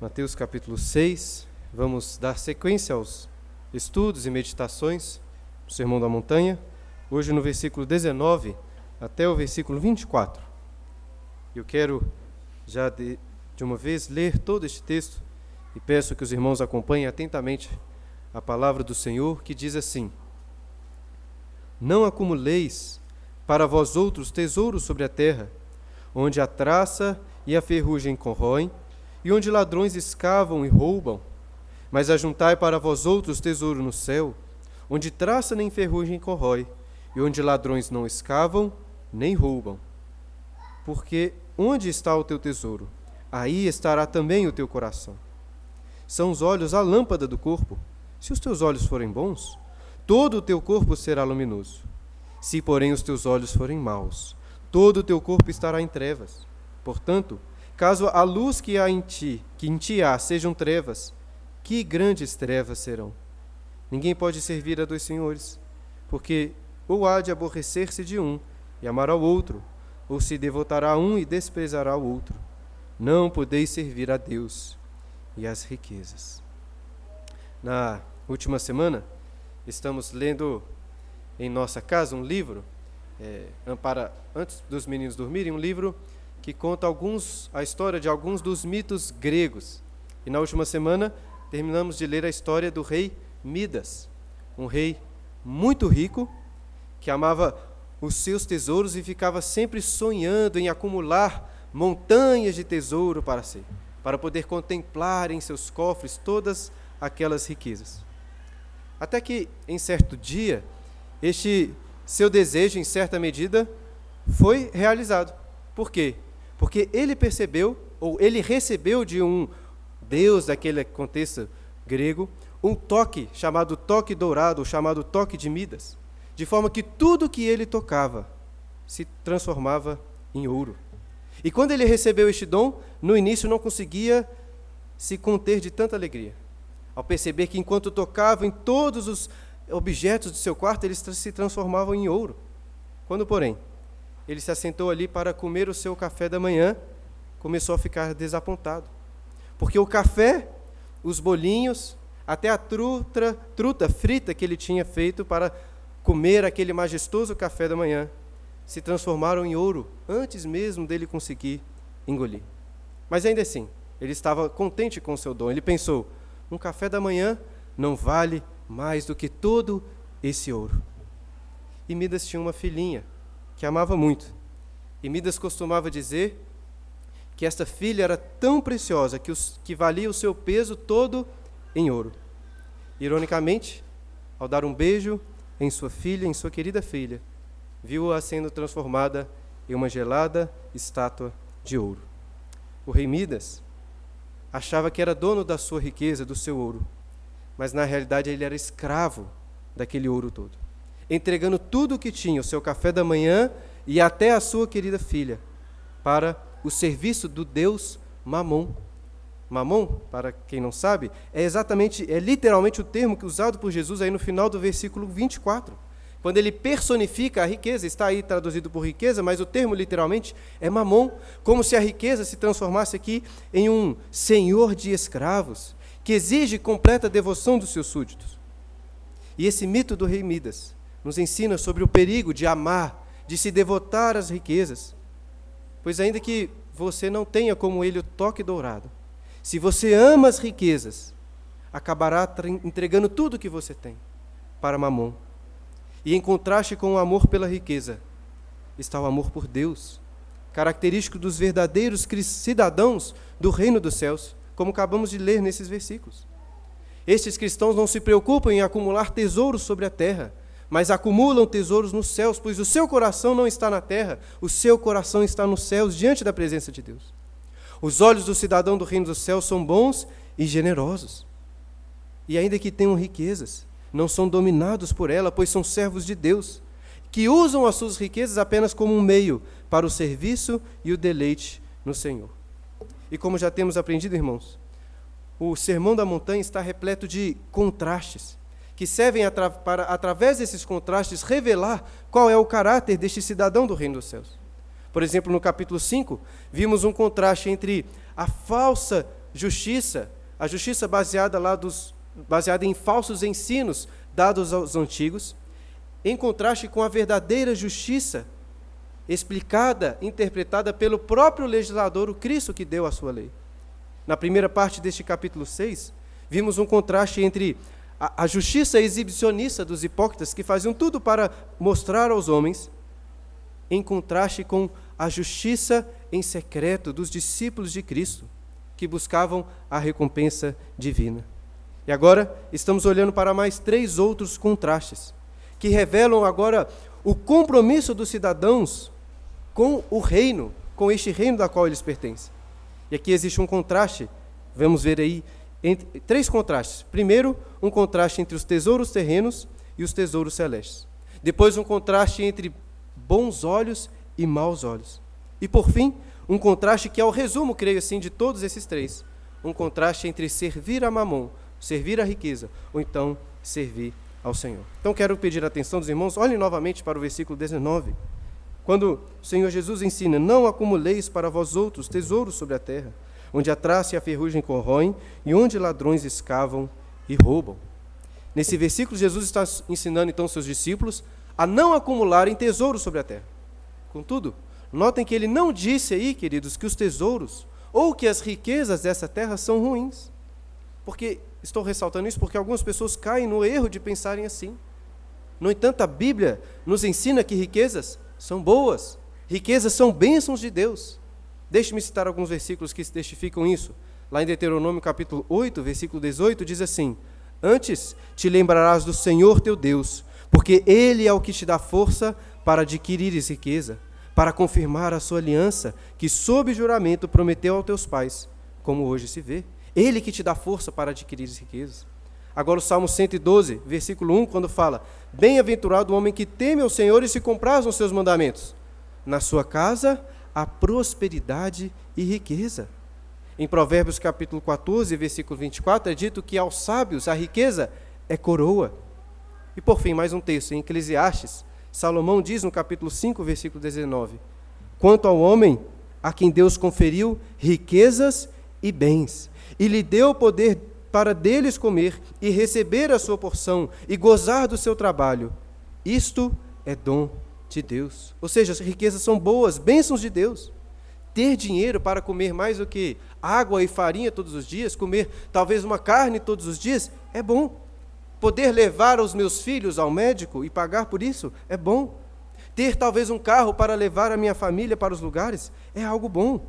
Mateus capítulo 6. Vamos dar sequência aos estudos e meditações do Sermão da Montanha. Hoje no versículo 19 até o versículo 24. Eu quero já de, de uma vez ler todo este texto e peço que os irmãos acompanhem atentamente a palavra do Senhor que diz assim: Não acumuleis para vós outros tesouros sobre a terra, onde a traça e a ferrugem corroem e onde ladrões escavam e roubam, mas ajuntai para vós outros tesouro no céu, onde traça nem ferrugem corrói, e onde ladrões não escavam nem roubam. Porque onde está o teu tesouro? Aí estará também o teu coração. São os olhos a lâmpada do corpo. Se os teus olhos forem bons, todo o teu corpo será luminoso. Se, porém, os teus olhos forem maus, todo o teu corpo estará em trevas. Portanto, Caso a luz que há em ti, que em ti há, sejam trevas, que grandes trevas serão. Ninguém pode servir a dois senhores, porque ou há de aborrecer-se de um e amar ao outro, ou se devotará a um e desprezará o outro. Não podeis servir a Deus e às riquezas. Na última semana, estamos lendo em nossa casa um livro, é, para, antes dos meninos dormirem, um livro que conta alguns, a história de alguns dos mitos gregos. E na última semana terminamos de ler a história do rei Midas, um rei muito rico que amava os seus tesouros e ficava sempre sonhando em acumular montanhas de tesouro para si, para poder contemplar em seus cofres todas aquelas riquezas. Até que, em certo dia, este seu desejo, em certa medida, foi realizado. Por quê? Porque ele percebeu, ou ele recebeu de um deus daquele contexto grego, um toque chamado toque dourado, chamado toque de Midas, de forma que tudo que ele tocava se transformava em ouro. E quando ele recebeu este dom, no início não conseguia se conter de tanta alegria, ao perceber que enquanto tocava em todos os objetos do seu quarto, eles se transformavam em ouro. Quando, porém, ele se assentou ali para comer o seu café da manhã, começou a ficar desapontado. Porque o café, os bolinhos, até a truta, truta frita que ele tinha feito para comer aquele majestoso café da manhã, se transformaram em ouro antes mesmo dele conseguir engolir. Mas ainda assim, ele estava contente com o seu dom. Ele pensou: um café da manhã não vale mais do que todo esse ouro. E Midas tinha uma filhinha, que amava muito. E Midas costumava dizer que esta filha era tão preciosa que, os, que valia o seu peso todo em ouro. Ironicamente, ao dar um beijo em sua filha, em sua querida filha, viu-a sendo transformada em uma gelada estátua de ouro. O rei Midas achava que era dono da sua riqueza, do seu ouro, mas na realidade ele era escravo daquele ouro todo entregando tudo o que tinha, o seu café da manhã e até a sua querida filha, para o serviço do Deus Mamon. Mamon, para quem não sabe, é exatamente, é literalmente o termo usado por Jesus aí no final do versículo 24. Quando ele personifica a riqueza, está aí traduzido por riqueza, mas o termo literalmente é mamon, como se a riqueza se transformasse aqui em um senhor de escravos, que exige completa devoção dos seus súditos. E esse mito do rei Midas nos ensina sobre o perigo de amar, de se devotar às riquezas. Pois, ainda que você não tenha como ele o toque dourado, se você ama as riquezas, acabará entregando tudo o que você tem para Mamon. E em contraste com o amor pela riqueza, está o amor por Deus, característico dos verdadeiros cidadãos do reino dos céus, como acabamos de ler nesses versículos. Estes cristãos não se preocupam em acumular tesouros sobre a terra, mas acumulam tesouros nos céus, pois o seu coração não está na terra, o seu coração está nos céus, diante da presença de Deus. Os olhos do cidadão do reino dos céus são bons e generosos. E ainda que tenham riquezas, não são dominados por ela, pois são servos de Deus, que usam as suas riquezas apenas como um meio para o serviço e o deleite no Senhor. E como já temos aprendido, irmãos, o Sermão da Montanha está repleto de contrastes que servem atra para, através desses contrastes, revelar qual é o caráter deste cidadão do reino dos céus. Por exemplo, no capítulo 5, vimos um contraste entre a falsa justiça, a justiça baseada lá dos baseada em falsos ensinos dados aos antigos, em contraste com a verdadeira justiça explicada, interpretada pelo próprio legislador, o Cristo que deu a sua lei. Na primeira parte deste capítulo 6, vimos um contraste entre a, a justiça exibicionista dos hipócritas, que faziam tudo para mostrar aos homens, em contraste com a justiça em secreto dos discípulos de Cristo, que buscavam a recompensa divina. E agora estamos olhando para mais três outros contrastes, que revelam agora o compromisso dos cidadãos com o reino, com este reino da qual eles pertencem. E aqui existe um contraste, vamos ver aí, entre, três contrastes. Primeiro, um contraste entre os tesouros terrenos e os tesouros celestes. Depois, um contraste entre bons olhos e maus olhos. E por fim, um contraste que é o resumo, creio assim, de todos esses três. Um contraste entre servir a Mamon, servir a riqueza, ou então servir ao Senhor. Então quero pedir a atenção dos irmãos, olhem novamente para o versículo 19. Quando o Senhor Jesus ensina: Não acumuleis para vós outros tesouros sobre a terra, onde a traça e a ferrugem corroem, e onde ladrões escavam e roubam. Nesse versículo, Jesus está ensinando então seus discípulos a não acumularem tesouros sobre a terra. Contudo, notem que ele não disse aí, queridos, que os tesouros ou que as riquezas dessa terra são ruins. Porque estou ressaltando isso porque algumas pessoas caem no erro de pensarem assim. No entanto, a Bíblia nos ensina que riquezas são boas, riquezas são bênçãos de Deus. Deixe-me citar alguns versículos que testificam isso. Lá em Deuteronômio capítulo 8, versículo 18, diz assim: Antes te lembrarás do Senhor teu Deus, porque Ele é o que te dá força para adquirires riqueza, para confirmar a sua aliança, que sob juramento prometeu aos teus pais, como hoje se vê. Ele que te dá força para adquirir riquezas. Agora o Salmo 112, versículo 1, quando fala: Bem-aventurado o homem que teme ao Senhor e se compraz nos seus mandamentos. Na sua casa há prosperidade e riqueza. Em Provérbios capítulo 14, versículo 24, é dito que aos sábios a riqueza é coroa. E por fim, mais um texto, em Eclesiastes, Salomão diz no capítulo 5, versículo 19: Quanto ao homem a quem Deus conferiu riquezas e bens, e lhe deu poder para deles comer e receber a sua porção e gozar do seu trabalho. Isto é dom de Deus. Ou seja, as riquezas são boas, bênçãos de Deus. Ter dinheiro para comer mais do que água e farinha todos os dias, comer talvez uma carne todos os dias, é bom. Poder levar os meus filhos ao médico e pagar por isso é bom. Ter talvez um carro para levar a minha família para os lugares é algo bom.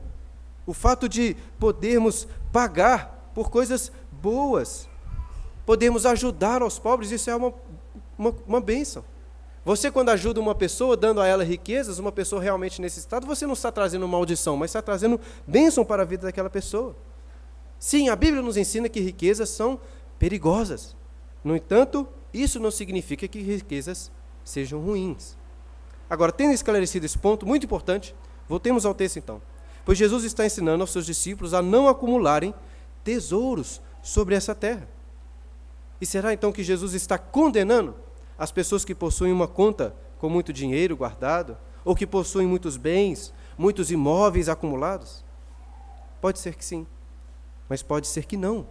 O fato de podermos pagar por coisas boas, podermos ajudar aos pobres, isso é uma, uma, uma bênção. Você, quando ajuda uma pessoa, dando a ela riquezas, uma pessoa realmente necessitada, você não está trazendo maldição, mas está trazendo bênção para a vida daquela pessoa. Sim, a Bíblia nos ensina que riquezas são perigosas. No entanto, isso não significa que riquezas sejam ruins. Agora, tendo esclarecido esse ponto muito importante, voltemos ao texto então. Pois Jesus está ensinando aos seus discípulos a não acumularem tesouros sobre essa terra. E será então que Jesus está condenando as pessoas que possuem uma conta com muito dinheiro guardado, ou que possuem muitos bens, muitos imóveis acumulados? Pode ser que sim, mas pode ser que não.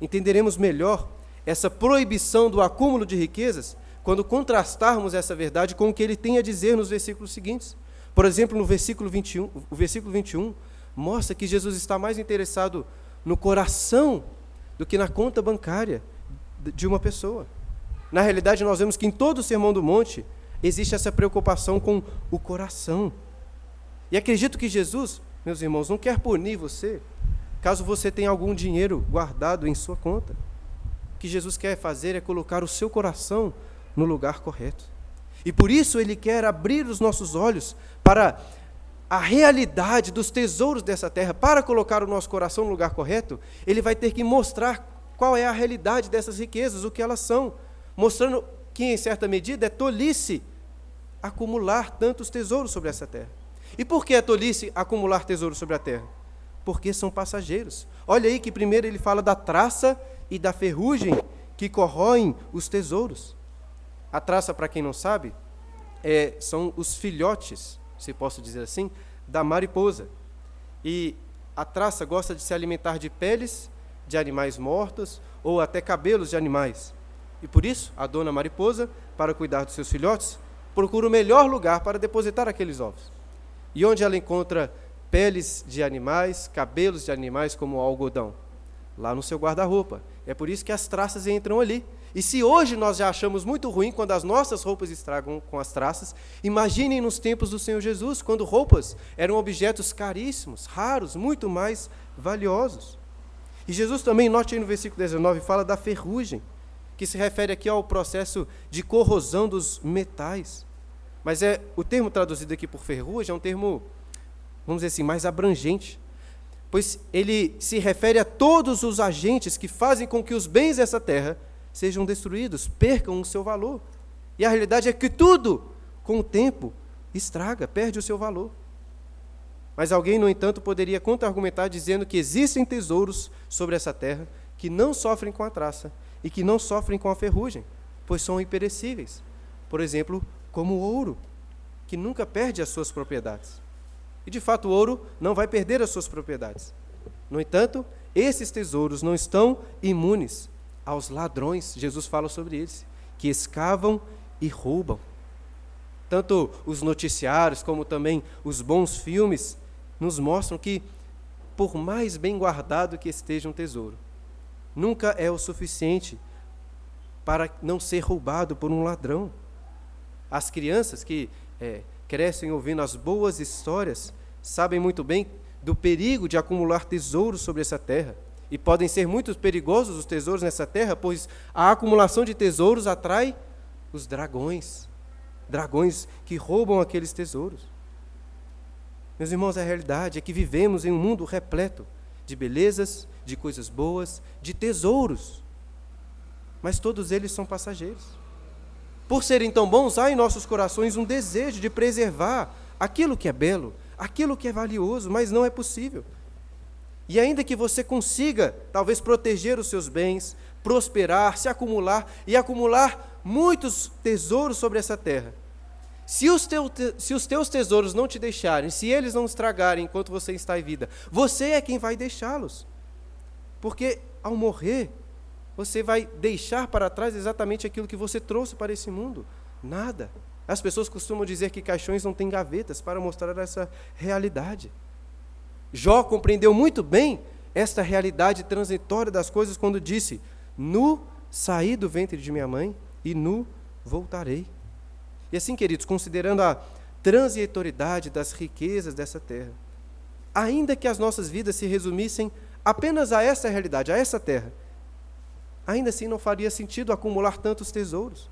Entenderemos melhor essa proibição do acúmulo de riquezas quando contrastarmos essa verdade com o que ele tem a dizer nos versículos seguintes. Por exemplo, no versículo 21, o versículo 21 mostra que Jesus está mais interessado no coração do que na conta bancária de uma pessoa. Na realidade, nós vemos que em todo o Sermão do Monte existe essa preocupação com o coração. E acredito que Jesus, meus irmãos, não quer punir você caso você tenha algum dinheiro guardado em sua conta. O que Jesus quer fazer é colocar o seu coração no lugar correto. E por isso ele quer abrir os nossos olhos para a realidade dos tesouros dessa terra, para colocar o nosso coração no lugar correto, ele vai ter que mostrar qual é a realidade dessas riquezas, o que elas são, mostrando que, em certa medida, é tolice acumular tantos tesouros sobre essa terra. E por que é tolice acumular tesouros sobre a terra? Porque são passageiros. Olha aí que primeiro ele fala da traça e da ferrugem que corroem os tesouros. A traça, para quem não sabe, é, são os filhotes, se posso dizer assim, da mariposa. E a traça gosta de se alimentar de peles de animais mortos ou até cabelos de animais. E por isso, a dona mariposa, para cuidar dos seus filhotes, procura o melhor lugar para depositar aqueles ovos. E onde ela encontra peles de animais, cabelos de animais como algodão? Lá no seu guarda-roupa. É por isso que as traças entram ali. E se hoje nós já achamos muito ruim quando as nossas roupas estragam com as traças, imaginem nos tempos do Senhor Jesus, quando roupas eram objetos caríssimos, raros, muito mais valiosos. E Jesus também, note aí no versículo 19, fala da ferrugem, que se refere aqui ao processo de corrosão dos metais. Mas é o termo traduzido aqui por ferrugem é um termo, vamos dizer assim, mais abrangente, pois ele se refere a todos os agentes que fazem com que os bens dessa terra sejam destruídos, percam o seu valor. E a realidade é que tudo, com o tempo, estraga, perde o seu valor. Mas alguém, no entanto, poderia contra-argumentar dizendo que existem tesouros sobre essa terra que não sofrem com a traça e que não sofrem com a ferrugem, pois são imperecíveis. Por exemplo, como o ouro, que nunca perde as suas propriedades. E de fato, o ouro não vai perder as suas propriedades. No entanto, esses tesouros não estão imunes aos ladrões, Jesus fala sobre eles, que escavam e roubam. Tanto os noticiários como também os bons filmes nos mostram que, por mais bem guardado que esteja um tesouro, nunca é o suficiente para não ser roubado por um ladrão. As crianças que é, crescem ouvindo as boas histórias sabem muito bem do perigo de acumular tesouros sobre essa terra. E podem ser muito perigosos os tesouros nessa terra, pois a acumulação de tesouros atrai os dragões dragões que roubam aqueles tesouros. Meus irmãos, a realidade é que vivemos em um mundo repleto de belezas, de coisas boas, de tesouros. Mas todos eles são passageiros. Por serem tão bons, há em nossos corações um desejo de preservar aquilo que é belo, aquilo que é valioso, mas não é possível. E ainda que você consiga, talvez, proteger os seus bens, prosperar, se acumular e acumular muitos tesouros sobre essa terra, se os, se os teus tesouros não te deixarem, se eles não estragarem enquanto você está em vida, você é quem vai deixá-los. Porque ao morrer, você vai deixar para trás exatamente aquilo que você trouxe para esse mundo. Nada. As pessoas costumam dizer que caixões não têm gavetas para mostrar essa realidade. Jó compreendeu muito bem esta realidade transitória das coisas quando disse: Nu saí do ventre de minha mãe e nu voltarei. E assim, queridos, considerando a transitoriedade das riquezas dessa terra, ainda que as nossas vidas se resumissem apenas a essa realidade, a essa terra, ainda assim não faria sentido acumular tantos tesouros.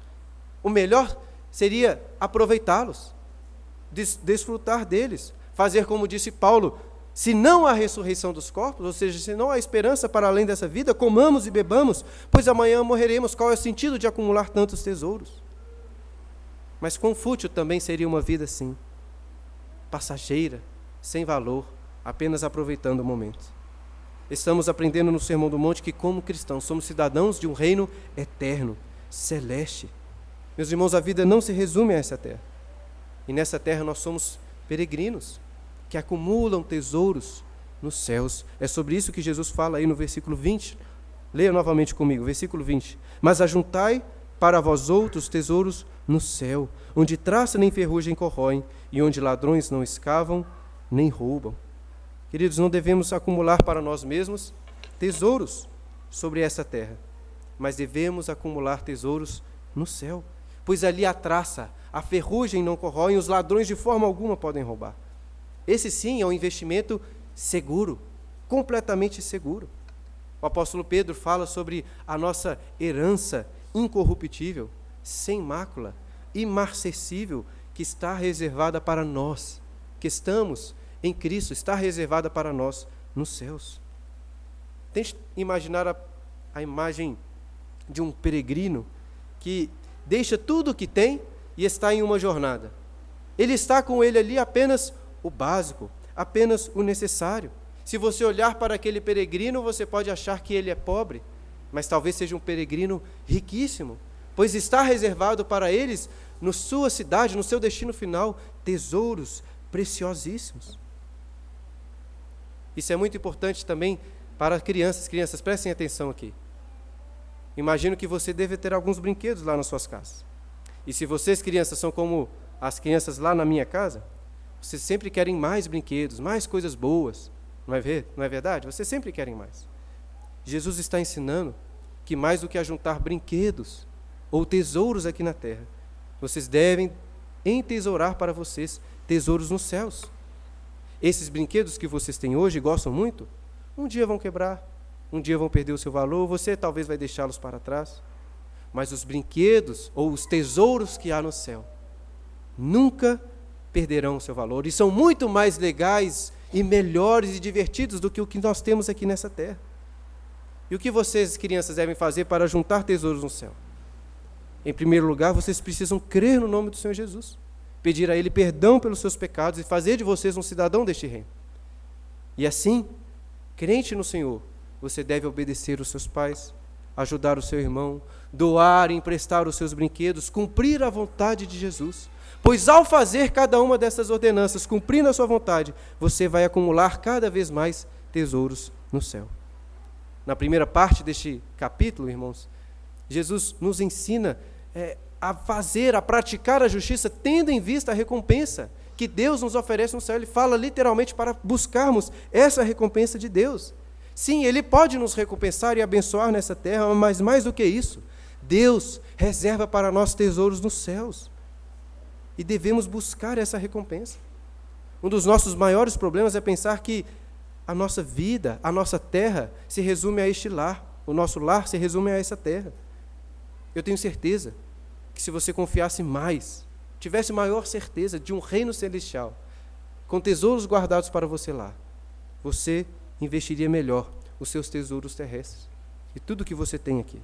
O melhor seria aproveitá-los, des desfrutar deles, fazer como disse Paulo: se não há ressurreição dos corpos, ou seja, se não há esperança para além dessa vida, comamos e bebamos, pois amanhã morreremos. Qual é o sentido de acumular tantos tesouros? Mas quão fútil também seria uma vida assim, passageira, sem valor, apenas aproveitando o momento. Estamos aprendendo no Sermão do Monte que, como cristãos, somos cidadãos de um reino eterno, celeste. Meus irmãos, a vida não se resume a essa terra. E nessa terra nós somos peregrinos que acumulam tesouros nos céus. É sobre isso que Jesus fala aí no versículo 20. Leia novamente comigo, versículo 20. Mas ajuntai para vós outros tesouros no céu, onde traça nem ferrugem corroem, e onde ladrões não escavam nem roubam. Queridos, não devemos acumular para nós mesmos tesouros sobre essa terra, mas devemos acumular tesouros no céu, pois ali a traça, a ferrugem não corroem, os ladrões de forma alguma podem roubar. Esse sim é um investimento seguro, completamente seguro. O apóstolo Pedro fala sobre a nossa herança incorruptível, sem mácula, imarcessível, que está reservada para nós, que estamos em Cristo, está reservada para nós nos céus. Tente imaginar a, a imagem de um peregrino que deixa tudo o que tem e está em uma jornada. Ele está com ele ali apenas o básico, apenas o necessário. Se você olhar para aquele peregrino, você pode achar que ele é pobre, mas talvez seja um peregrino riquíssimo, pois está reservado para eles, na sua cidade, no seu destino final, tesouros preciosíssimos. Isso é muito importante também para crianças. Crianças, prestem atenção aqui. Imagino que você deve ter alguns brinquedos lá nas suas casas. E se vocês, crianças, são como as crianças lá na minha casa, vocês sempre querem mais brinquedos, mais coisas boas. Não é, ver, não é verdade? Vocês sempre querem mais. Jesus está ensinando que mais do que ajuntar brinquedos ou tesouros aqui na terra, vocês devem entesourar para vocês tesouros nos céus. Esses brinquedos que vocês têm hoje e gostam muito, um dia vão quebrar, um dia vão perder o seu valor, você talvez vai deixá-los para trás. Mas os brinquedos ou os tesouros que há no céu nunca perderão o seu valor e são muito mais legais e melhores e divertidos do que o que nós temos aqui nessa terra. E o que vocês, crianças, devem fazer para juntar tesouros no céu? Em primeiro lugar, vocês precisam crer no nome do Senhor Jesus, pedir a Ele perdão pelos seus pecados e fazer de vocês um cidadão deste reino. E assim, crente no Senhor, você deve obedecer os seus pais, ajudar o seu irmão, doar e emprestar os seus brinquedos, cumprir a vontade de Jesus. Pois ao fazer cada uma dessas ordenanças, cumprindo a sua vontade, você vai acumular cada vez mais tesouros no céu. Na primeira parte deste capítulo, irmãos, Jesus nos ensina é, a fazer, a praticar a justiça, tendo em vista a recompensa que Deus nos oferece no céu. Ele fala literalmente para buscarmos essa recompensa de Deus. Sim, Ele pode nos recompensar e abençoar nessa terra, mas mais do que isso, Deus reserva para nós tesouros nos céus. E devemos buscar essa recompensa. Um dos nossos maiores problemas é pensar que a nossa vida, a nossa terra, se resume a este lar. O nosso lar se resume a essa terra. Eu tenho certeza que se você confiasse mais, tivesse maior certeza de um reino celestial, com tesouros guardados para você lá, você investiria melhor os seus tesouros terrestres e tudo que você tem aqui.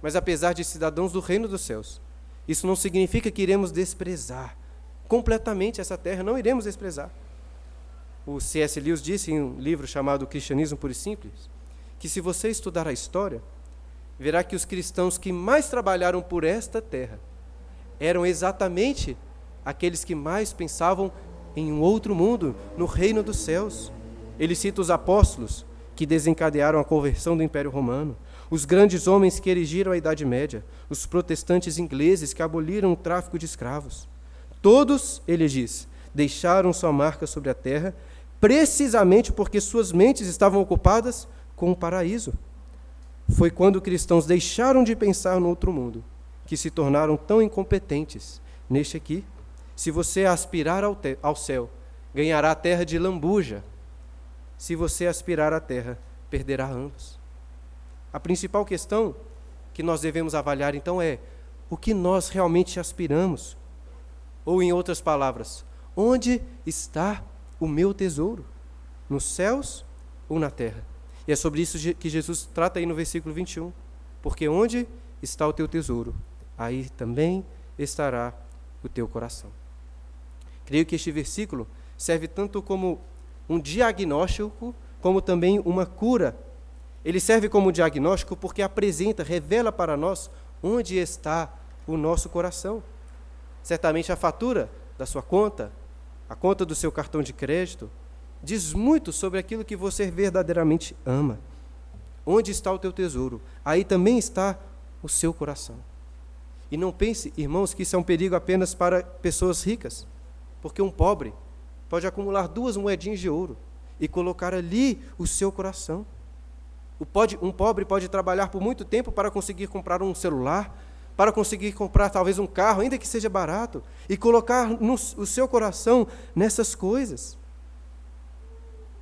Mas apesar de cidadãos do reino dos céus, isso não significa que iremos desprezar completamente essa terra, não iremos desprezar. O C.S. Lewis disse em um livro chamado Cristianismo Puro e Simples que se você estudar a história, verá que os cristãos que mais trabalharam por esta terra eram exatamente aqueles que mais pensavam em um outro mundo, no reino dos céus. Ele cita os apóstolos que desencadearam a conversão do Império Romano, os grandes homens que erigiram a Idade Média, os protestantes ingleses que aboliram o tráfico de escravos. Todos, ele diz, deixaram sua marca sobre a terra, precisamente porque suas mentes estavam ocupadas com o paraíso. Foi quando cristãos deixaram de pensar no outro mundo que se tornaram tão incompetentes neste aqui. Se você aspirar ao, ao céu, ganhará a terra de lambuja, se você aspirar à terra, perderá ambos. A principal questão que nós devemos avaliar então é o que nós realmente aspiramos. Ou, em outras palavras, onde está o meu tesouro? Nos céus ou na terra? E é sobre isso que Jesus trata aí no versículo 21. Porque onde está o teu tesouro, aí também estará o teu coração. Creio que este versículo serve tanto como um diagnóstico, como também uma cura. Ele serve como diagnóstico porque apresenta, revela para nós onde está o nosso coração. Certamente a fatura da sua conta, a conta do seu cartão de crédito, diz muito sobre aquilo que você verdadeiramente ama. Onde está o teu tesouro? Aí também está o seu coração. E não pense, irmãos, que isso é um perigo apenas para pessoas ricas, porque um pobre pode acumular duas moedinhas de ouro e colocar ali o seu coração. Um pobre pode trabalhar por muito tempo para conseguir comprar um celular, para conseguir comprar talvez um carro, ainda que seja barato, e colocar no, o seu coração nessas coisas.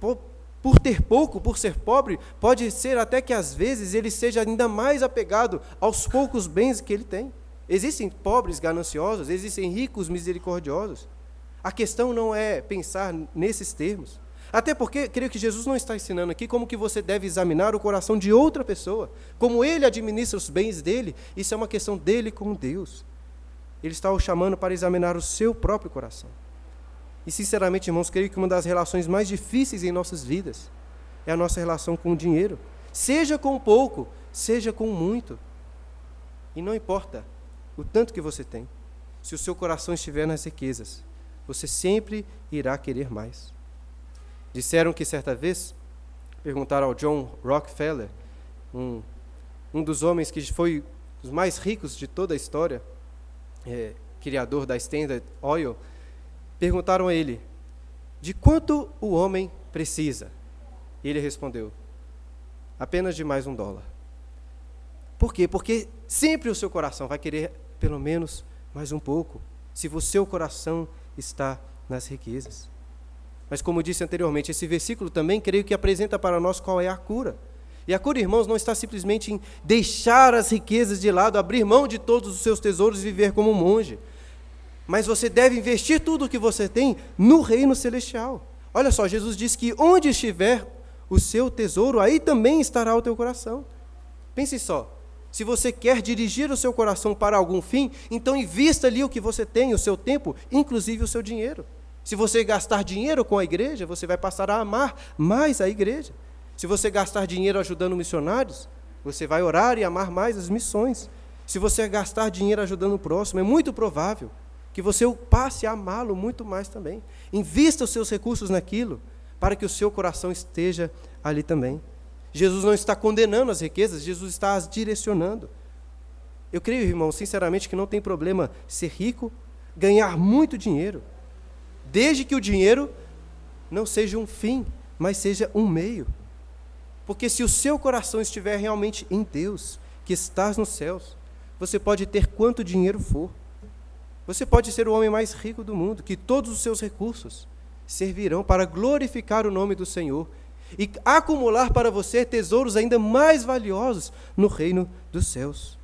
Por, ter pouco, por ser pobre, pode ser até que às vezes ele seja ainda mais apegado aos poucos bens que ele tem. Existem pobres gananciosos, existem ricos misericordiosos. A questão não é pensar nesses termos. Até porque creio que Jesus não está ensinando aqui como que você deve examinar o coração de outra pessoa, como ele administra os bens dele, isso é uma questão dele com Deus. Ele está o chamando para examinar o seu próprio coração. E sinceramente, irmãos, creio que uma das relações mais difíceis em nossas vidas é a nossa relação com o dinheiro, seja com pouco, seja com muito. E não importa o tanto que você tem, se o seu coração estiver nas riquezas, você sempre irá querer mais. Disseram que certa vez perguntaram ao John Rockefeller, um, um dos homens que foi os mais ricos de toda a história, é, criador da Standard Oil, perguntaram a ele: de quanto o homem precisa? E ele respondeu: apenas de mais um dólar. Por quê? Porque sempre o seu coração vai querer pelo menos mais um pouco, se o seu coração está nas riquezas. Mas, como disse anteriormente, esse versículo também creio que apresenta para nós qual é a cura. E a cura, irmãos, não está simplesmente em deixar as riquezas de lado, abrir mão de todos os seus tesouros e viver como um monge. Mas você deve investir tudo o que você tem no reino celestial. Olha só, Jesus diz que onde estiver o seu tesouro, aí também estará o teu coração. Pense só, se você quer dirigir o seu coração para algum fim, então invista ali o que você tem, o seu tempo, inclusive o seu dinheiro. Se você gastar dinheiro com a igreja, você vai passar a amar mais a igreja. Se você gastar dinheiro ajudando missionários, você vai orar e amar mais as missões. Se você gastar dinheiro ajudando o próximo, é muito provável que você passe a amá-lo muito mais também. Invista os seus recursos naquilo, para que o seu coração esteja ali também. Jesus não está condenando as riquezas, Jesus está as direcionando. Eu creio, irmão, sinceramente, que não tem problema ser rico, ganhar muito dinheiro desde que o dinheiro não seja um fim, mas seja um meio. Porque se o seu coração estiver realmente em Deus, que estás nos céus, você pode ter quanto dinheiro for. Você pode ser o homem mais rico do mundo, que todos os seus recursos servirão para glorificar o nome do Senhor e acumular para você tesouros ainda mais valiosos no reino dos céus.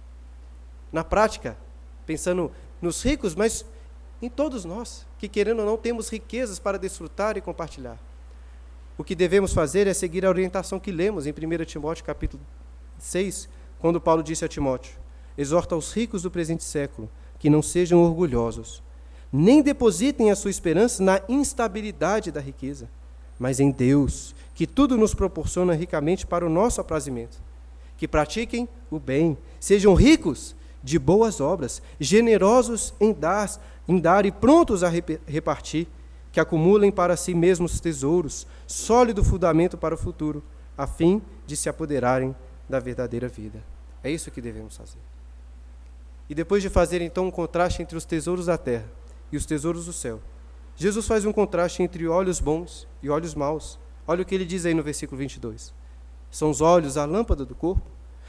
Na prática, pensando nos ricos, mas em todos nós que, querendo ou não, temos riquezas para desfrutar e compartilhar. O que devemos fazer é seguir a orientação que lemos em 1 Timóteo capítulo 6, quando Paulo disse a Timóteo: Exorta os ricos do presente século que não sejam orgulhosos, nem depositem a sua esperança na instabilidade da riqueza, mas em Deus, que tudo nos proporciona ricamente para o nosso aprazimento. Que pratiquem o bem, sejam ricos de boas obras, generosos em dar em dar e prontos a repartir, que acumulem para si mesmos tesouros, sólido fundamento para o futuro, a fim de se apoderarem da verdadeira vida. É isso que devemos fazer. E depois de fazer então um contraste entre os tesouros da terra e os tesouros do céu, Jesus faz um contraste entre olhos bons e olhos maus. Olha o que ele diz aí no versículo 22. São os olhos a lâmpada do corpo?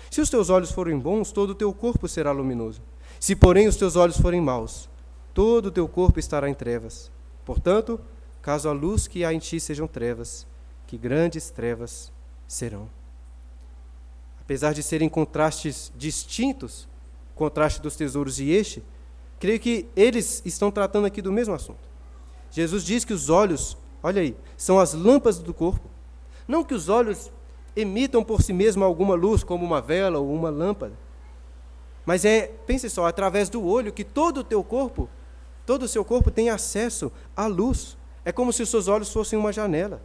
Se os teus olhos forem bons, todo o teu corpo será luminoso. Se, porém, os teus olhos forem maus, todo o teu corpo estará em trevas. Portanto, caso a luz que há em ti sejam trevas, que grandes trevas serão. Apesar de serem contrastes distintos, contraste dos tesouros e este, creio que eles estão tratando aqui do mesmo assunto. Jesus diz que os olhos, olha aí, são as lâmpadas do corpo. Não que os olhos emitam por si mesmos alguma luz, como uma vela ou uma lâmpada. Mas é, pense só, através do olho que todo o teu corpo Todo o seu corpo tem acesso à luz. É como se os seus olhos fossem uma janela.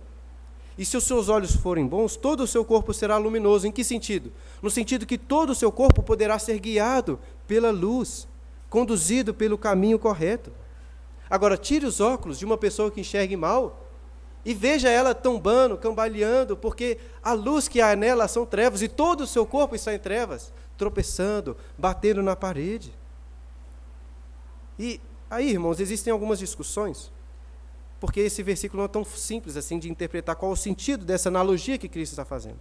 E se os seus olhos forem bons, todo o seu corpo será luminoso. Em que sentido? No sentido que todo o seu corpo poderá ser guiado pela luz, conduzido pelo caminho correto. Agora, tire os óculos de uma pessoa que enxergue mal e veja ela tombando, cambaleando, porque a luz que há nela são trevas e todo o seu corpo está em trevas, tropeçando, batendo na parede. E Aí, irmãos, existem algumas discussões, porque esse versículo não é tão simples assim de interpretar qual o sentido dessa analogia que Cristo está fazendo.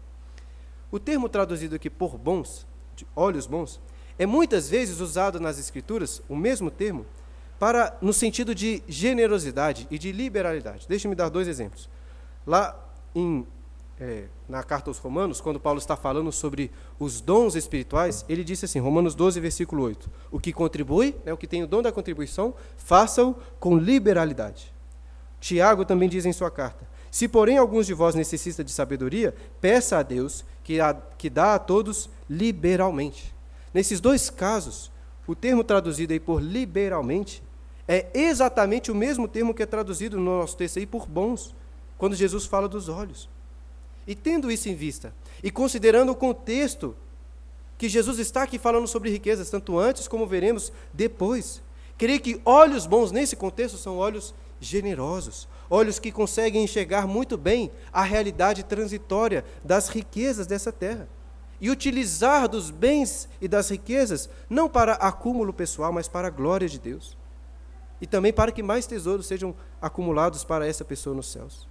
O termo traduzido aqui por bons, de olhos bons, é muitas vezes usado nas Escrituras, o mesmo termo, para no sentido de generosidade e de liberalidade. Deixe-me dar dois exemplos. Lá em é, na carta aos Romanos, quando Paulo está falando sobre os dons espirituais, ele disse assim, Romanos 12, versículo 8: O que contribui, né, o que tem o dom da contribuição, faça-o com liberalidade. Tiago também diz em sua carta: Se, porém, alguns de vós necessita de sabedoria, peça a Deus, que, a, que dá a todos liberalmente. Nesses dois casos, o termo traduzido aí por liberalmente é exatamente o mesmo termo que é traduzido no nosso texto aí por bons, quando Jesus fala dos olhos. E tendo isso em vista, e considerando o contexto que Jesus está aqui falando sobre riquezas, tanto antes como veremos depois, creio que olhos bons nesse contexto são olhos generosos, olhos que conseguem enxergar muito bem a realidade transitória das riquezas dessa terra e utilizar dos bens e das riquezas não para acúmulo pessoal, mas para a glória de Deus. E também para que mais tesouros sejam acumulados para essa pessoa nos céus.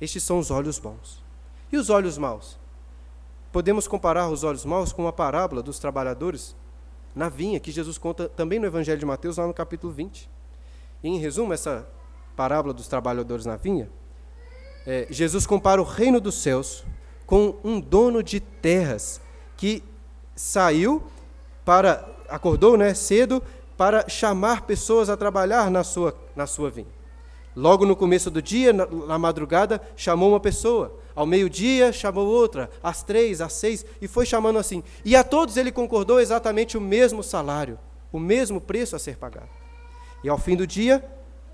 Estes são os olhos bons. E os olhos maus? Podemos comparar os olhos maus com a parábola dos trabalhadores na vinha, que Jesus conta também no Evangelho de Mateus, lá no capítulo 20. E, em resumo, essa parábola dos trabalhadores na vinha, é, Jesus compara o reino dos céus com um dono de terras que saiu para, acordou né, cedo, para chamar pessoas a trabalhar na sua, na sua vinha. Logo no começo do dia, na, na madrugada, chamou uma pessoa. Ao meio-dia, chamou outra. Às três, às seis, e foi chamando assim. E a todos ele concordou exatamente o mesmo salário, o mesmo preço a ser pagado. E ao fim do dia,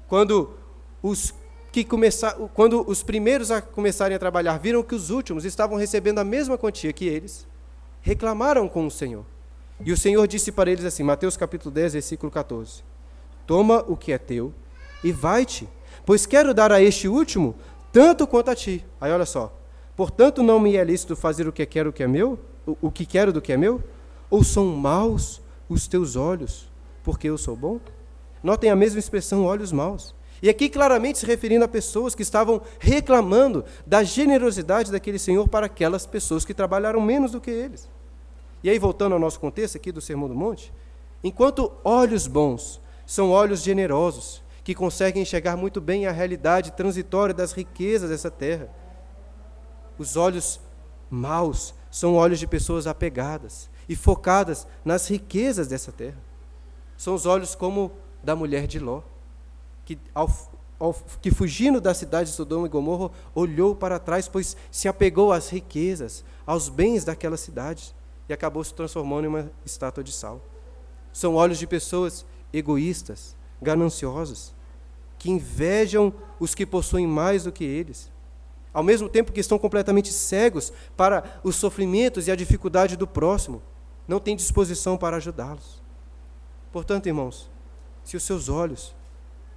quando os que começar, quando os primeiros a começarem a trabalhar viram que os últimos estavam recebendo a mesma quantia que eles, reclamaram com o Senhor. E o Senhor disse para eles assim, Mateus capítulo 10, versículo 14: Toma o que é teu e vai-te, pois quero dar a este último tanto quanto a ti. Aí olha só. Portanto, não me é lícito fazer o que quero que é meu, o, o que quero do que é meu? Ou são maus os teus olhos, porque eu sou bom? Notem a mesma expressão, olhos maus. E aqui claramente se referindo a pessoas que estavam reclamando da generosidade daquele Senhor para aquelas pessoas que trabalharam menos do que eles. E aí, voltando ao nosso contexto aqui do Sermão do Monte, enquanto olhos bons são olhos generosos, que conseguem enxergar muito bem a realidade transitória das riquezas dessa terra, os olhos maus são olhos de pessoas apegadas e focadas nas riquezas dessa terra. São os olhos como da mulher de Ló que, ao, ao, que fugindo da cidade de Sodoma e Gomorra, olhou para trás, pois se apegou às riquezas, aos bens daquela cidade, e acabou se transformando em uma estátua de sal. São olhos de pessoas egoístas, gananciosas, que invejam os que possuem mais do que eles, ao mesmo tempo que estão completamente cegos para os sofrimentos e a dificuldade do próximo, não têm disposição para ajudá-los. Portanto, irmãos, se os seus olhos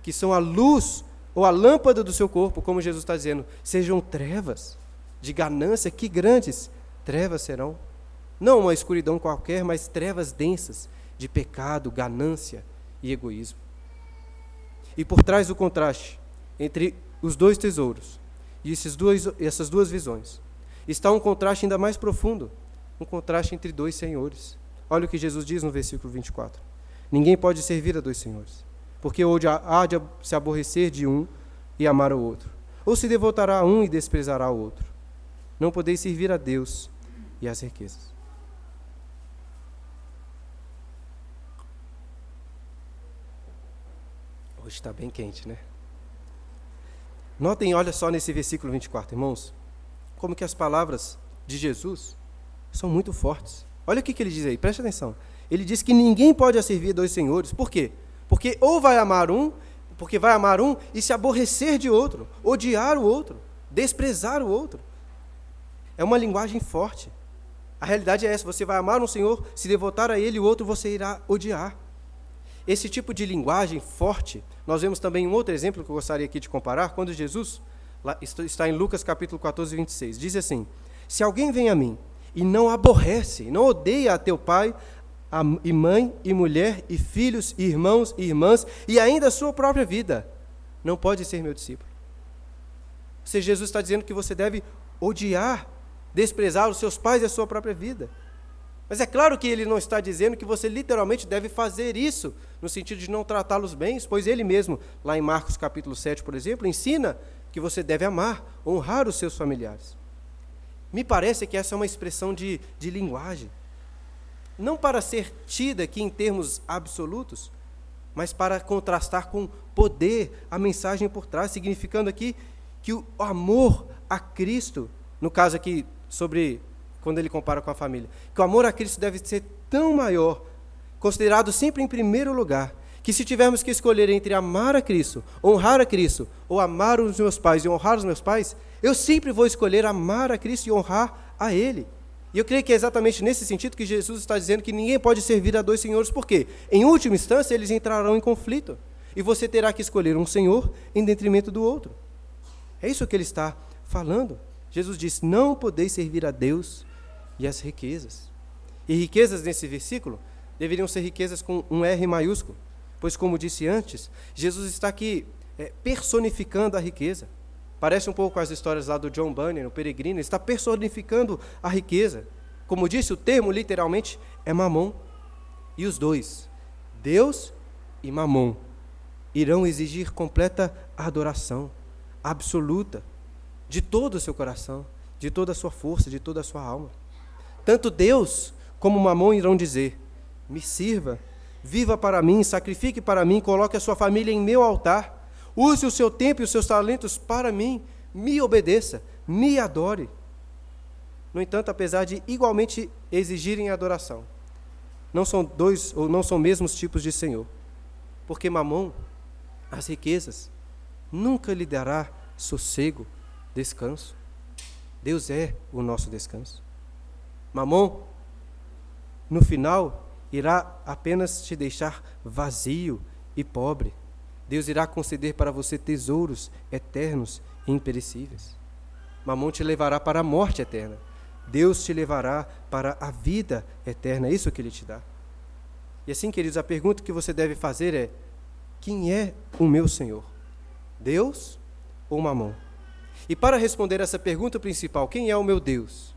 que são a luz ou a lâmpada do seu corpo, como Jesus está dizendo, sejam trevas de ganância, que grandes trevas serão. Não uma escuridão qualquer, mas trevas densas de pecado, ganância e egoísmo. E por trás do contraste entre os dois tesouros e esses dois, essas duas visões, está um contraste ainda mais profundo, um contraste entre dois senhores. Olha o que Jesus diz no versículo 24: Ninguém pode servir a dois senhores porque há de se aborrecer de um e amar o outro, ou se devotará a um e desprezará o outro. Não podeis servir a Deus e às riquezas. Hoje está bem quente, né? Notem, olha só nesse versículo 24, irmãos, como que as palavras de Jesus são muito fortes. Olha o que, que ele diz aí, preste atenção. Ele diz que ninguém pode servir dois senhores. Por quê? Porque ou vai amar um, porque vai amar um e se aborrecer de outro, odiar o outro, desprezar o outro. É uma linguagem forte. A realidade é essa: você vai amar um Senhor, se devotar a Ele, o outro você irá odiar. Esse tipo de linguagem forte, nós vemos também um outro exemplo que eu gostaria aqui de comparar, quando Jesus, está em Lucas capítulo 14, 26, diz assim: Se alguém vem a mim e não aborrece, não odeia a teu pai, e mãe, e mulher, e filhos, e irmãos, e irmãs, e ainda a sua própria vida, não pode ser meu discípulo. Seja, Jesus está dizendo que você deve odiar, desprezar os seus pais e a sua própria vida. Mas é claro que ele não está dizendo que você literalmente deve fazer isso, no sentido de não tratá-los bem, pois ele mesmo, lá em Marcos capítulo 7, por exemplo, ensina que você deve amar, honrar os seus familiares. Me parece que essa é uma expressão de, de linguagem não para ser tida aqui em termos absolutos, mas para contrastar com poder a mensagem por trás, significando aqui que o amor a Cristo, no caso aqui sobre quando ele compara com a família, que o amor a Cristo deve ser tão maior, considerado sempre em primeiro lugar, que se tivermos que escolher entre amar a Cristo, honrar a Cristo, ou amar os meus pais e honrar os meus pais, eu sempre vou escolher amar a Cristo e honrar a Ele. E eu creio que é exatamente nesse sentido que Jesus está dizendo que ninguém pode servir a dois senhores, porque, em última instância, eles entrarão em conflito. e você terá que escolher um senhor em detrimento do outro. É isso que ele está falando. Jesus diz: Não podeis servir a Deus e as riquezas. E riquezas nesse versículo deveriam ser riquezas com um R maiúsculo, pois, como disse antes, Jesus está aqui é, personificando a riqueza. Parece um pouco com as histórias lá do John Bunyan, o peregrino, está personificando a riqueza. Como disse, o termo literalmente é mamon. E os dois, Deus e mamon, irão exigir completa adoração, absoluta, de todo o seu coração, de toda a sua força, de toda a sua alma. Tanto Deus como mamon irão dizer: Me sirva, viva para mim, sacrifique para mim, coloque a sua família em meu altar, use o seu tempo e os seus talentos para mim, me obedeça, me adore. No entanto, apesar de igualmente exigirem adoração, não são dois ou não são mesmos tipos de Senhor. Porque Mamon, as riquezas, nunca lhe dará sossego, descanso. Deus é o nosso descanso. Mamon, no final, irá apenas te deixar vazio e pobre. Deus irá conceder para você tesouros eternos e imperecíveis. Mamon te levará para a morte eterna Deus te levará para a vida eterna, é isso que Ele te dá. E assim, queridos, a pergunta que você deve fazer é: quem é o meu Senhor? Deus ou Mamon? E para responder essa pergunta principal, quem é o meu Deus?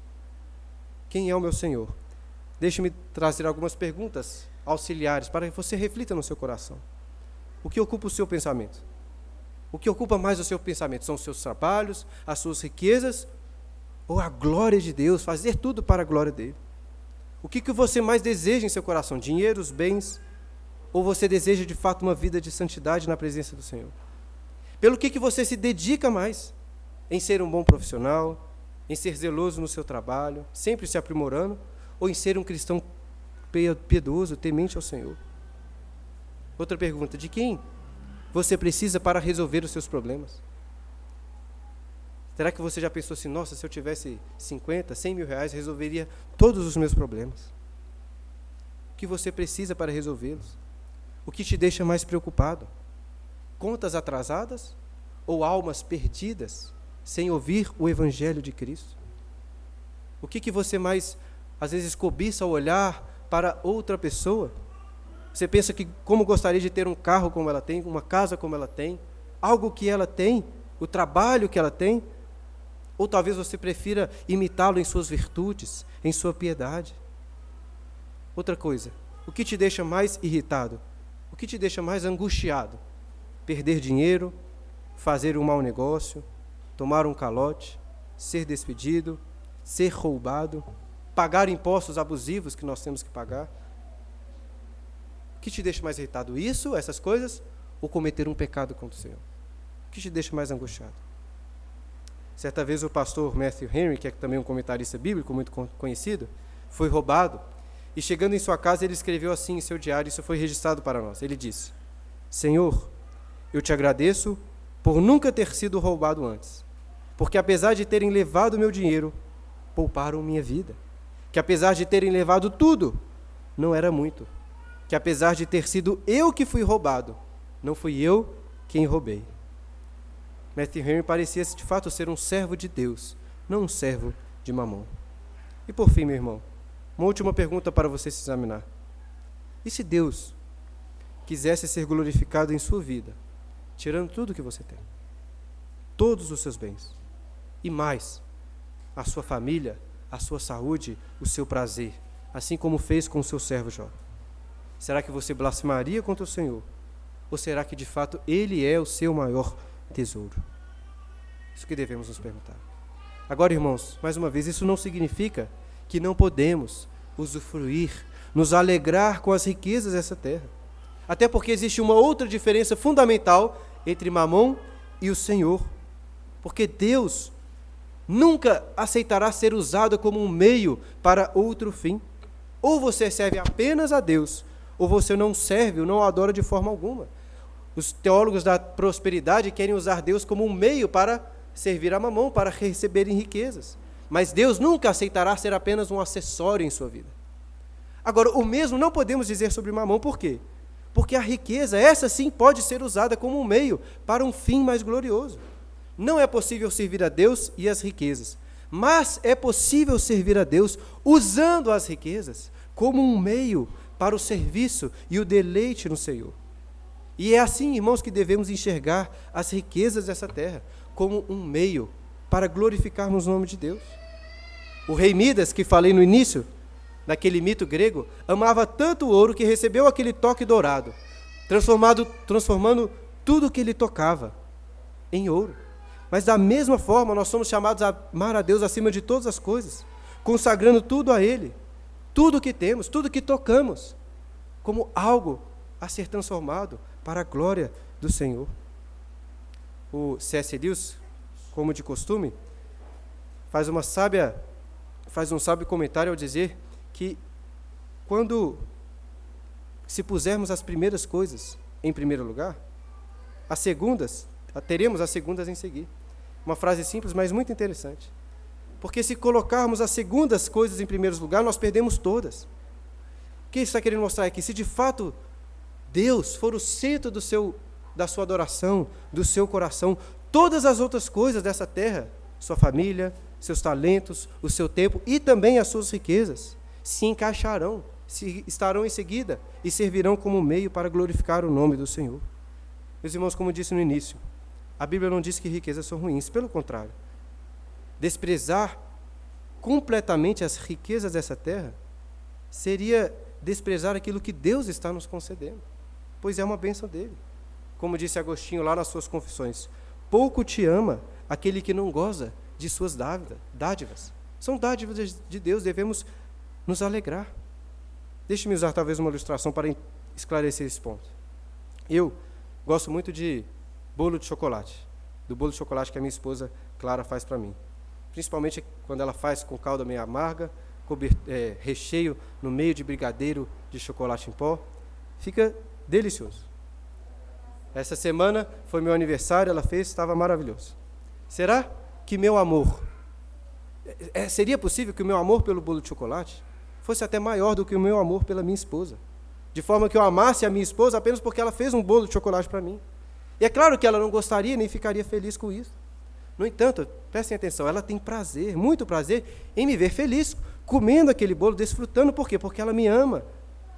Quem é o meu Senhor? Deixe-me trazer algumas perguntas auxiliares para que você reflita no seu coração. O que ocupa o seu pensamento? O que ocupa mais o seu pensamento? São os seus trabalhos, as suas riquezas ou a glória de Deus, fazer tudo para a glória dele. O que, que você mais deseja em seu coração? Dinheiro, os bens? Ou você deseja de fato uma vida de santidade na presença do Senhor? Pelo que, que você se dedica mais? Em ser um bom profissional? Em ser zeloso no seu trabalho? Sempre se aprimorando? Ou em ser um cristão piedoso, temente ao Senhor? Outra pergunta: de quem você precisa para resolver os seus problemas? Será que você já pensou assim, nossa, se eu tivesse 50, 100 mil reais, resolveria todos os meus problemas? O que você precisa para resolvê-los? O que te deixa mais preocupado? Contas atrasadas ou almas perdidas sem ouvir o Evangelho de Cristo? O que, que você mais, às vezes, cobiça ao olhar para outra pessoa? Você pensa que como gostaria de ter um carro como ela tem, uma casa como ela tem, algo que ela tem, o trabalho que ela tem, ou talvez você prefira imitá-lo em suas virtudes, em sua piedade. Outra coisa, o que te deixa mais irritado? O que te deixa mais angustiado? Perder dinheiro, fazer um mau negócio, tomar um calote, ser despedido, ser roubado, pagar impostos abusivos que nós temos que pagar? Que te deixa mais irritado? Isso, essas coisas? Ou cometer um pecado contra o Senhor? O que te deixa mais angustiado? Certa vez o pastor Matthew Henry, que é também um comentarista bíblico muito conhecido, foi roubado e chegando em sua casa ele escreveu assim em seu diário, isso foi registrado para nós. Ele disse: Senhor, eu te agradeço por nunca ter sido roubado antes, porque apesar de terem levado meu dinheiro, pouparam minha vida. Que apesar de terem levado tudo, não era muito. Que apesar de ter sido eu que fui roubado, não fui eu quem roubei. Matthew Henry parecia de fato ser um servo de Deus, não um servo de mamão. E por fim, meu irmão, uma última pergunta para você se examinar. E se Deus quisesse ser glorificado em sua vida, tirando tudo o que você tem, todos os seus bens, e mais, a sua família, a sua saúde, o seu prazer, assim como fez com o seu servo Jó? Será que você blasfemaria contra o Senhor? Ou será que de fato Ele é o seu maior tesouro? Isso que devemos nos perguntar. Agora, irmãos, mais uma vez, isso não significa que não podemos usufruir, nos alegrar com as riquezas dessa terra. Até porque existe uma outra diferença fundamental entre Mamon e o Senhor. Porque Deus nunca aceitará ser usado como um meio para outro fim. Ou você serve apenas a Deus, ou você não serve ou não adora de forma alguma. Os teólogos da prosperidade querem usar Deus como um meio para servir a mamão, para receberem riquezas. Mas Deus nunca aceitará ser apenas um acessório em sua vida. Agora, o mesmo não podemos dizer sobre mamão, por quê? Porque a riqueza, essa sim, pode ser usada como um meio para um fim mais glorioso. Não é possível servir a Deus e as riquezas, mas é possível servir a Deus usando as riquezas como um meio para o serviço e o deleite no Senhor. E é assim, irmãos, que devemos enxergar as riquezas dessa terra como um meio para glorificarmos o nome de Deus. O rei Midas, que falei no início, naquele mito grego, amava tanto o ouro que recebeu aquele toque dourado, transformado, transformando tudo que ele tocava em ouro. Mas da mesma forma, nós somos chamados a amar a Deus acima de todas as coisas, consagrando tudo a Ele, tudo que temos, tudo que tocamos, como algo a ser transformado para a glória do Senhor. O C.S. Lewis, como de costume, faz uma sábia faz um sábio comentário ao dizer que quando se pusermos as primeiras coisas em primeiro lugar, as segundas, teremos as segundas em seguir. Uma frase simples, mas muito interessante. Porque se colocarmos as segundas coisas em primeiro lugar, nós perdemos todas. O que está querendo mostrar é que se de fato Deus for o centro do seu, da sua adoração, do seu coração, todas as outras coisas dessa terra, sua família, seus talentos, o seu tempo e também as suas riquezas, se encaixarão, se estarão em seguida e servirão como meio para glorificar o nome do Senhor. Meus irmãos, como disse no início, a Bíblia não diz que riquezas são ruins, pelo contrário. Desprezar completamente as riquezas dessa terra seria desprezar aquilo que Deus está nos concedendo, pois é uma bênção dele. Como disse Agostinho lá nas suas confissões: pouco te ama aquele que não goza de suas dádivas. São dádivas de Deus, devemos nos alegrar. Deixe-me usar talvez uma ilustração para esclarecer esse ponto. Eu gosto muito de bolo de chocolate, do bolo de chocolate que a minha esposa Clara faz para mim. Principalmente quando ela faz com calda meio amarga, é, recheio no meio de brigadeiro de chocolate em pó. Fica delicioso. Essa semana foi meu aniversário, ela fez, estava maravilhoso. Será que meu amor. É, é, seria possível que o meu amor pelo bolo de chocolate fosse até maior do que o meu amor pela minha esposa? De forma que eu amasse a minha esposa apenas porque ela fez um bolo de chocolate para mim. E é claro que ela não gostaria nem ficaria feliz com isso. No entanto, prestem atenção, ela tem prazer, muito prazer, em me ver feliz, comendo aquele bolo, desfrutando. Por quê? Porque ela me ama.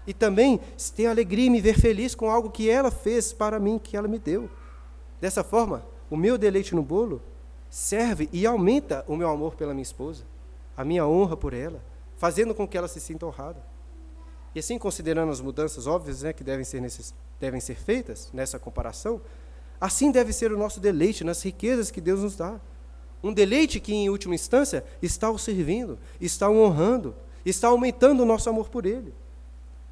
E também tem alegria em me ver feliz com algo que ela fez para mim, que ela me deu. Dessa forma, o meu deleite no bolo serve e aumenta o meu amor pela minha esposa, a minha honra por ela, fazendo com que ela se sinta honrada. E assim, considerando as mudanças óbvias né, que devem ser, devem ser feitas nessa comparação, Assim deve ser o nosso deleite nas riquezas que Deus nos dá. Um deleite que, em última instância, está o servindo, está o honrando, está aumentando o nosso amor por Ele.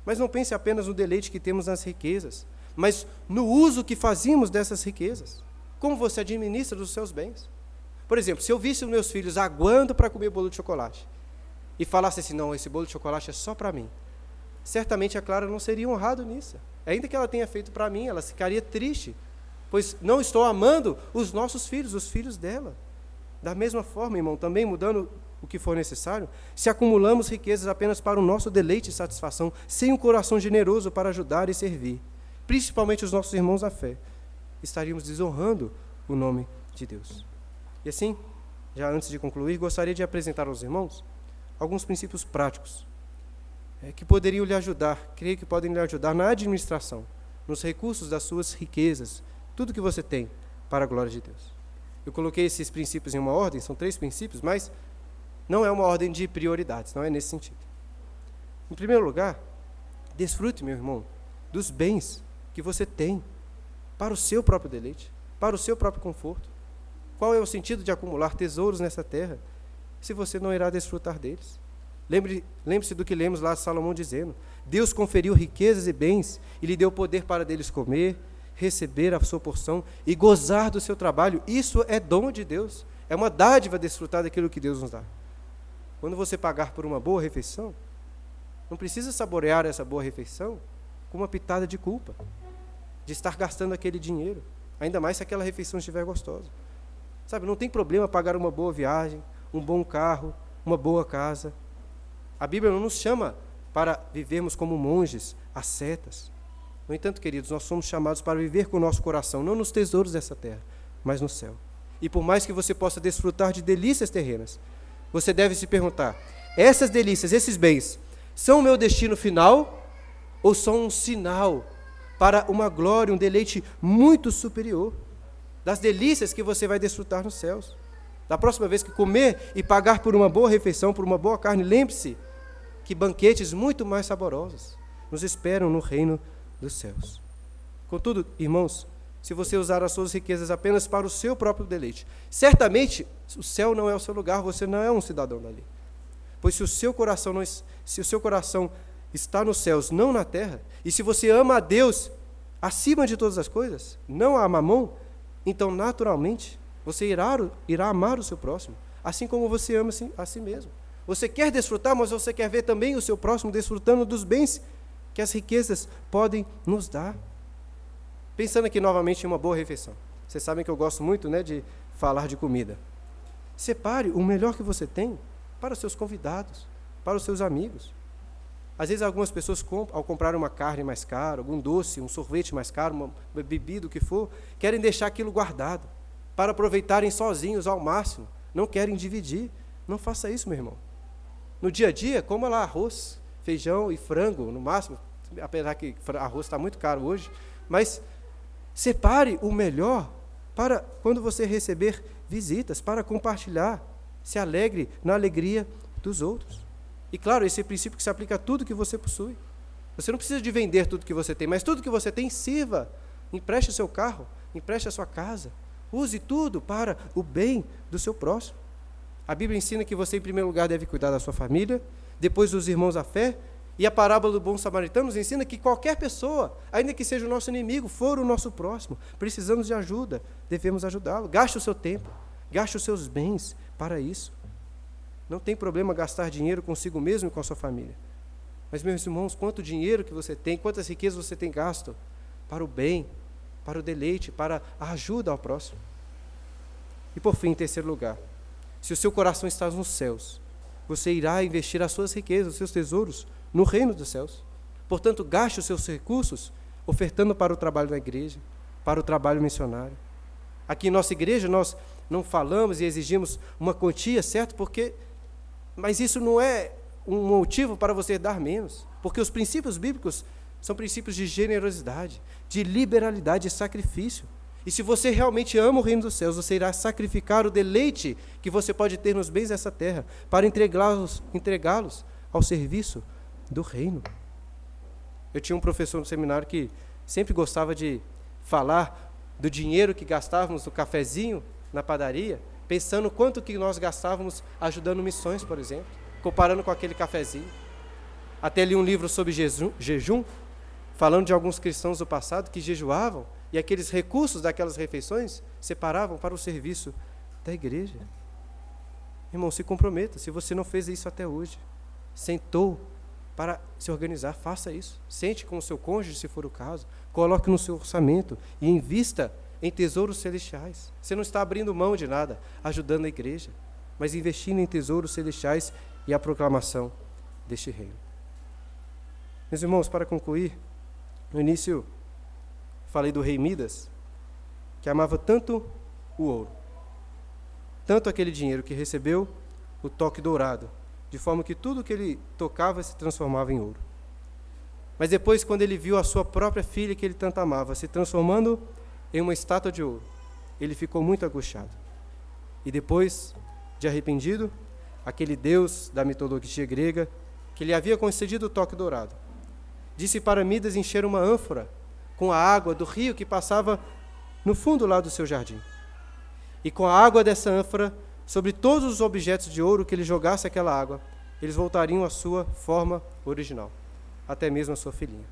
Mas não pense apenas no deleite que temos nas riquezas, mas no uso que fazemos dessas riquezas. Como você administra os seus bens. Por exemplo, se eu visse os meus filhos aguando para comer bolo de chocolate e falasse assim: não, esse bolo de chocolate é só para mim, certamente a Clara não seria honrada nisso. Ainda que ela tenha feito para mim, ela ficaria triste pois não estou amando os nossos filhos, os filhos dela. Da mesma forma, irmão, também mudando o que for necessário, se acumulamos riquezas apenas para o nosso deleite e satisfação, sem um coração generoso para ajudar e servir, principalmente os nossos irmãos da fé, estaríamos desonrando o nome de Deus. E assim, já antes de concluir, gostaria de apresentar aos irmãos alguns princípios práticos é, que poderiam lhe ajudar, creio que podem lhe ajudar na administração, nos recursos das suas riquezas, tudo que você tem para a glória de Deus. Eu coloquei esses princípios em uma ordem, são três princípios, mas não é uma ordem de prioridades, não é nesse sentido. Em primeiro lugar, desfrute, meu irmão, dos bens que você tem para o seu próprio deleite, para o seu próprio conforto. Qual é o sentido de acumular tesouros nessa terra se você não irá desfrutar deles? Lembre-se lembre do que lemos lá Salomão dizendo: Deus conferiu riquezas e bens e lhe deu poder para deles comer, receber a sua porção e gozar do seu trabalho. Isso é dom de Deus. É uma dádiva desfrutar daquilo que Deus nos dá. Quando você pagar por uma boa refeição, não precisa saborear essa boa refeição com uma pitada de culpa, de estar gastando aquele dinheiro, ainda mais se aquela refeição estiver gostosa. Sabe, não tem problema pagar uma boa viagem, um bom carro, uma boa casa. A Bíblia não nos chama para vivermos como monges, ascetas. No entanto, queridos, nós somos chamados para viver com o nosso coração, não nos tesouros dessa terra, mas no céu. E por mais que você possa desfrutar de delícias terrenas, você deve se perguntar: essas delícias, esses bens, são o meu destino final ou são um sinal para uma glória, um deleite muito superior das delícias que você vai desfrutar nos céus? Da próxima vez que comer e pagar por uma boa refeição, por uma boa carne, lembre-se que banquetes muito mais saborosos nos esperam no reino dos céus. Contudo, irmãos, se você usar as suas riquezas apenas para o seu próprio deleite, certamente o céu não é o seu lugar, você não é um cidadão dali. Pois se o seu coração não, se o seu coração está nos céus, não na terra, e se você ama a Deus acima de todas as coisas, não a mamão, então naturalmente você irá, irá amar o seu próximo, assim como você ama a si mesmo. Você quer desfrutar, mas você quer ver também o seu próximo desfrutando dos bens que as riquezas podem nos dar. Pensando aqui novamente em uma boa refeição. Vocês sabem que eu gosto muito né, de falar de comida. Separe o melhor que você tem para os seus convidados, para os seus amigos. Às vezes algumas pessoas, ao comprar uma carne mais cara, algum doce, um sorvete mais caro, uma bebida, o que for, querem deixar aquilo guardado para aproveitarem sozinhos ao máximo. Não querem dividir. Não faça isso, meu irmão. No dia a dia, coma lá arroz, feijão e frango, no máximo, apesar que arroz está muito caro hoje, mas separe o melhor para quando você receber visitas, para compartilhar. Se alegre na alegria dos outros. E claro, esse é princípio que se aplica a tudo que você possui. Você não precisa de vender tudo que você tem, mas tudo que você tem sirva. Empreste o seu carro, empreste a sua casa, Use tudo para o bem do seu próximo. A Bíblia ensina que você, em primeiro lugar, deve cuidar da sua família, depois dos irmãos da fé, e a parábola do bom samaritano nos ensina que qualquer pessoa, ainda que seja o nosso inimigo, for o nosso próximo, precisamos de ajuda, devemos ajudá-lo. Gaste o seu tempo, gaste os seus bens para isso. Não tem problema gastar dinheiro consigo mesmo e com a sua família. Mas, meus irmãos, quanto dinheiro que você tem, quantas riquezas você tem gasto para o bem, para o deleite, para a ajuda ao próximo. E por fim, em terceiro lugar, se o seu coração está nos céus, você irá investir as suas riquezas, os seus tesouros no reino dos céus. Portanto, gaste os seus recursos ofertando para o trabalho da igreja, para o trabalho missionário. Aqui em nossa igreja nós não falamos e exigimos uma quantia, certo? Porque mas isso não é um motivo para você dar menos, porque os princípios bíblicos são princípios de generosidade, de liberalidade e sacrifício. E se você realmente ama o reino dos céus, você irá sacrificar o deleite que você pode ter nos bens dessa terra para entregá-los entregá ao serviço do reino. Eu tinha um professor no seminário que sempre gostava de falar do dinheiro que gastávamos no cafezinho na padaria, pensando quanto que nós gastávamos ajudando missões, por exemplo, comparando com aquele cafezinho. Até li um livro sobre jejum, falando de alguns cristãos do passado que jejuavam e aqueles recursos daquelas refeições separavam para o serviço da igreja. Irmão, se comprometa, se você não fez isso até hoje, sentou para se organizar, faça isso. Sente com o seu cônjuge, se for o caso, coloque no seu orçamento e invista em tesouros celestiais. Você não está abrindo mão de nada, ajudando a igreja, mas investindo em tesouros celestiais e a proclamação deste reino. Meus irmãos, para concluir, no início, falei do rei Midas, que amava tanto o ouro, tanto aquele dinheiro que recebeu o toque dourado, de forma que tudo que ele tocava se transformava em ouro. Mas depois, quando ele viu a sua própria filha, que ele tanto amava, se transformando em uma estátua de ouro, ele ficou muito angustiado. E depois, de arrependido, aquele deus da mitologia grega, que lhe havia concedido o toque dourado, disse para Midas encher uma ânfora com a água do rio que passava no fundo lá do seu jardim. E com a água dessa ânfora, sobre todos os objetos de ouro que ele jogasse aquela água, eles voltariam à sua forma original, até mesmo a sua filhinha.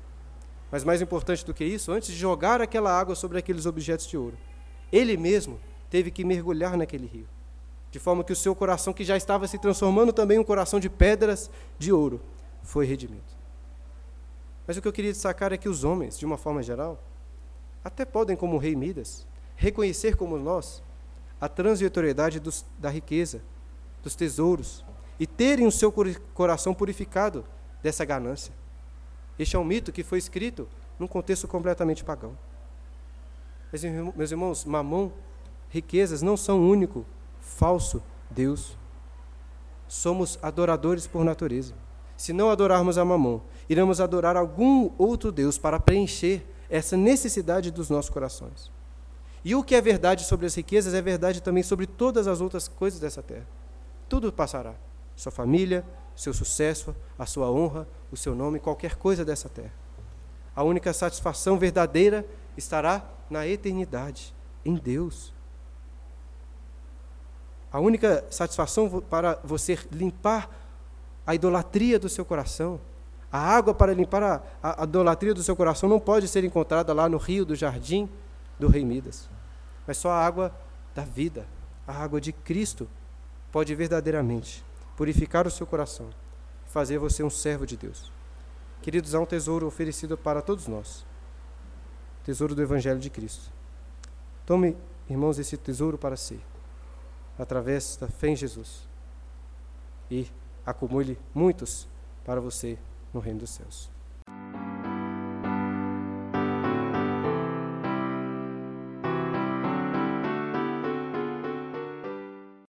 Mas mais importante do que isso, antes de jogar aquela água sobre aqueles objetos de ouro, ele mesmo teve que mergulhar naquele rio, de forma que o seu coração, que já estava se transformando também em um coração de pedras de ouro, foi redimido. Mas o que eu queria destacar é que os homens, de uma forma geral, até podem, como o rei Midas, reconhecer como nós a transitoriedade dos, da riqueza, dos tesouros, e terem o seu coração purificado dessa ganância. Este é um mito que foi escrito num contexto completamente pagão. Meus irmãos, mamão, riquezas não são o único falso Deus. Somos adoradores por natureza. Se não adorarmos a mamão, iremos adorar algum outro Deus para preencher essa necessidade dos nossos corações. E o que é verdade sobre as riquezas é verdade também sobre todas as outras coisas dessa terra. Tudo passará. Sua família, seu sucesso, a sua honra, o seu nome, qualquer coisa dessa terra. A única satisfação verdadeira estará na eternidade, em Deus. A única satisfação para você limpar a idolatria do seu coração, a água para limpar a, a, a idolatria do seu coração não pode ser encontrada lá no rio do jardim do rei Midas, mas só a água da vida, a água de Cristo, pode verdadeiramente purificar o seu coração e fazer você um servo de Deus. Queridos, há um tesouro oferecido para todos nós tesouro do Evangelho de Cristo. Tome, irmãos, esse tesouro para si, através da fé em Jesus, e acumule muitos para você no reino dos céus.